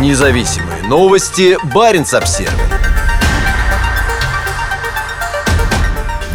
Независимые новости. Барин обсерва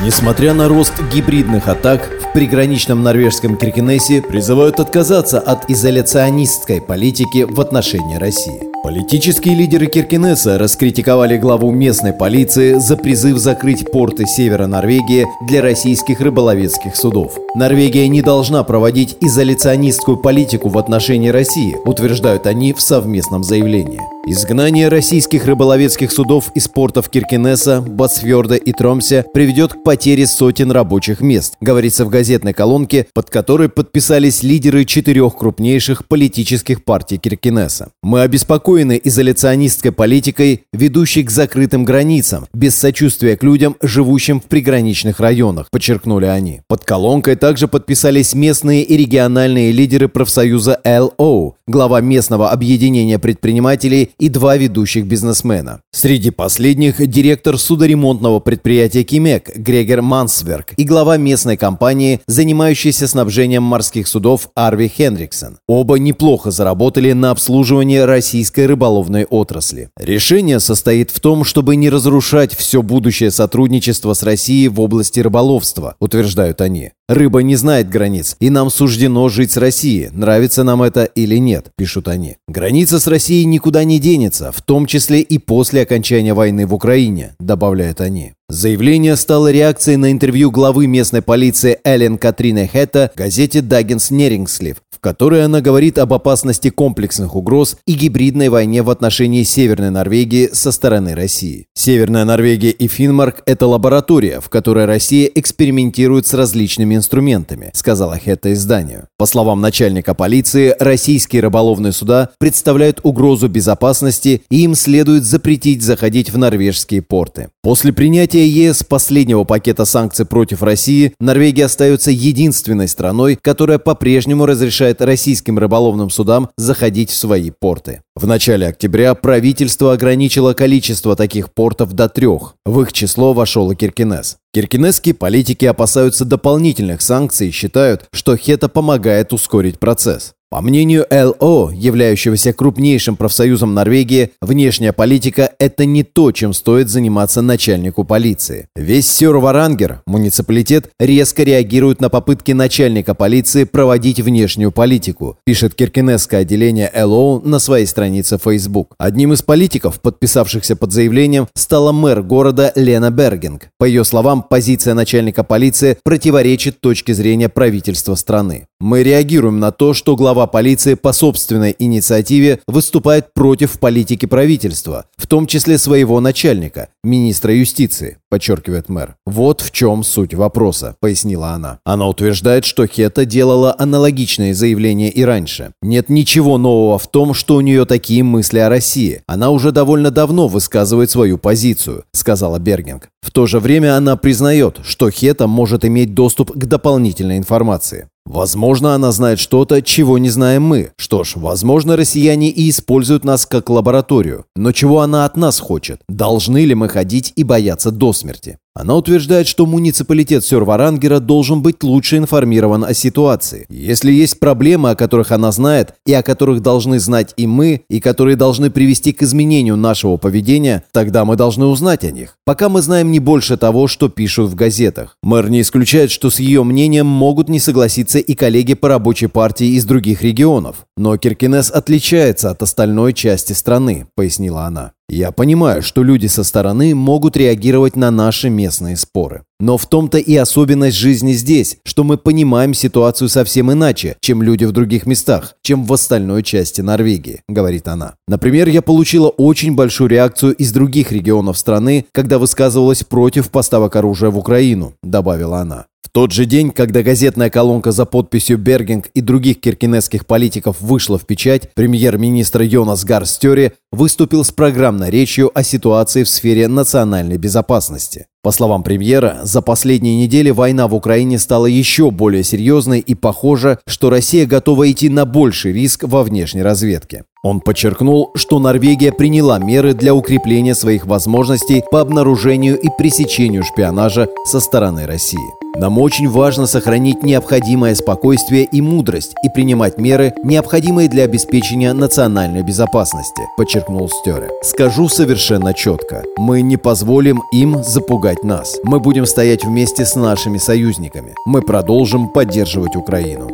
Несмотря на рост гибридных атак, в приграничном норвежском Киркенесе призывают отказаться от изоляционистской политики в отношении России. Политические лидеры Киркинесса раскритиковали главу местной полиции за призыв закрыть порты севера Норвегии для российских рыболовецких судов. Норвегия не должна проводить изоляционистскую политику в отношении России, утверждают они в совместном заявлении. Изгнание российских рыболовецких судов из портов Киркинесса, Басфьорда и Тромся приведет к потере сотен рабочих мест, говорится в газетной колонке, под которой подписались лидеры четырех крупнейших политических партий Киркинесса. Мы обеспокоены изоляционистской политикой, ведущей к закрытым границам, без сочувствия к людям, живущим в приграничных районах, подчеркнули они. Под колонкой также подписались местные и региональные лидеры профсоюза ЛО, глава местного объединения предпринимателей и два ведущих бизнесмена. Среди последних директор судоремонтного предприятия «Кимек» Грегор Мансверк и глава местной компании, занимающейся снабжением морских судов Арви Хенриксон. Оба неплохо заработали на обслуживании российской рыболовной отрасли. Решение состоит в том, чтобы не разрушать все будущее сотрудничество с Россией в области рыболовства, утверждают они. Рыба не знает границ, и нам суждено жить с Россией, нравится нам это или нет, пишут они. Граница с Россией никуда не денется, в том числе и после окончания войны в Украине, добавляют они. Заявление стало реакцией на интервью главы местной полиции Эллен Катрины Хетта газете «Даггинс Нерингслив», в которой она говорит об опасности комплексных угроз и гибридной войне в отношении Северной Норвегии со стороны России. Северная Норвегия и Финмарк – это лаборатория, в которой Россия экспериментирует с различными инструментами, сказала Хетта изданию. По словам начальника полиции, российские рыболовные суда представляют угрозу безопасности и им следует запретить заходить в норвежские порты. После принятия ЕС последнего пакета санкций против России, Норвегия остается единственной страной, которая по-прежнему разрешает российским рыболовным судам заходить в свои порты. В начале октября правительство ограничило количество таких портов до трех. В их число вошел и Киркинес. Киркинесские политики опасаются дополнительных санкций и считают, что Хета помогает ускорить процесс. По мнению ЛО, являющегося крупнейшим профсоюзом Норвегии, внешняя политика – это не то, чем стоит заниматься начальнику полиции. Весь Сёр-Варангер, муниципалитет, резко реагирует на попытки начальника полиции проводить внешнюю политику, пишет киркинесское отделение ЛО на своей странице Facebook. Одним из политиков, подписавшихся под заявлением, стала мэр города Лена Бергинг. По ее словам, позиция начальника полиции противоречит точке зрения правительства страны. Мы реагируем на то, что глава полиции по собственной инициативе выступает против политики правительства, в том числе своего начальника, министра юстиции, подчеркивает мэр. Вот в чем суть вопроса, пояснила она. Она утверждает, что Хета делала аналогичные заявления и раньше. Нет ничего нового в том, что у нее такие мысли о России. Она уже довольно давно высказывает свою позицию, сказала Бергинг. В то же время она признает, что Хета может иметь доступ к дополнительной информации. Возможно, она знает что-то, чего не знаем мы. Что ж, возможно, россияне и используют нас как лабораторию. Но чего она от нас хочет? Должны ли мы ходить и бояться до смерти? Она утверждает, что муниципалитет Сёрварангера должен быть лучше информирован о ситуации. Если есть проблемы, о которых она знает, и о которых должны знать и мы, и которые должны привести к изменению нашего поведения, тогда мы должны узнать о них. Пока мы знаем не больше того, что пишут в газетах. Мэр не исключает, что с ее мнением могут не согласиться и коллеги по рабочей партии из других регионов. Но Киркинес отличается от остальной части страны, пояснила она. Я понимаю, что люди со стороны могут реагировать на наши местные споры. Но в том-то и особенность жизни здесь, что мы понимаем ситуацию совсем иначе, чем люди в других местах, чем в остальной части Норвегии, говорит она. Например, я получила очень большую реакцию из других регионов страны, когда высказывалась против поставок оружия в Украину, добавила она. Тот же день, когда газетная колонка за подписью Бергинг и других киркинесских политиков вышла в печать, премьер-министр Йонас Гарстери выступил с программной речью о ситуации в сфере национальной безопасности. По словам премьера, за последние недели война в Украине стала еще более серьезной и похоже, что Россия готова идти на больший риск во внешней разведке. Он подчеркнул, что Норвегия приняла меры для укрепления своих возможностей по обнаружению и пресечению шпионажа со стороны России. Нам очень важно сохранить необходимое спокойствие и мудрость и принимать меры, необходимые для обеспечения национальной безопасности, подчеркнул Стере. Скажу совершенно четко. Мы не позволим им запугать нас. Мы будем стоять вместе с нашими союзниками. Мы продолжим поддерживать Украину.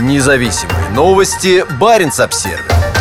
Независимые новости. Барин обсервис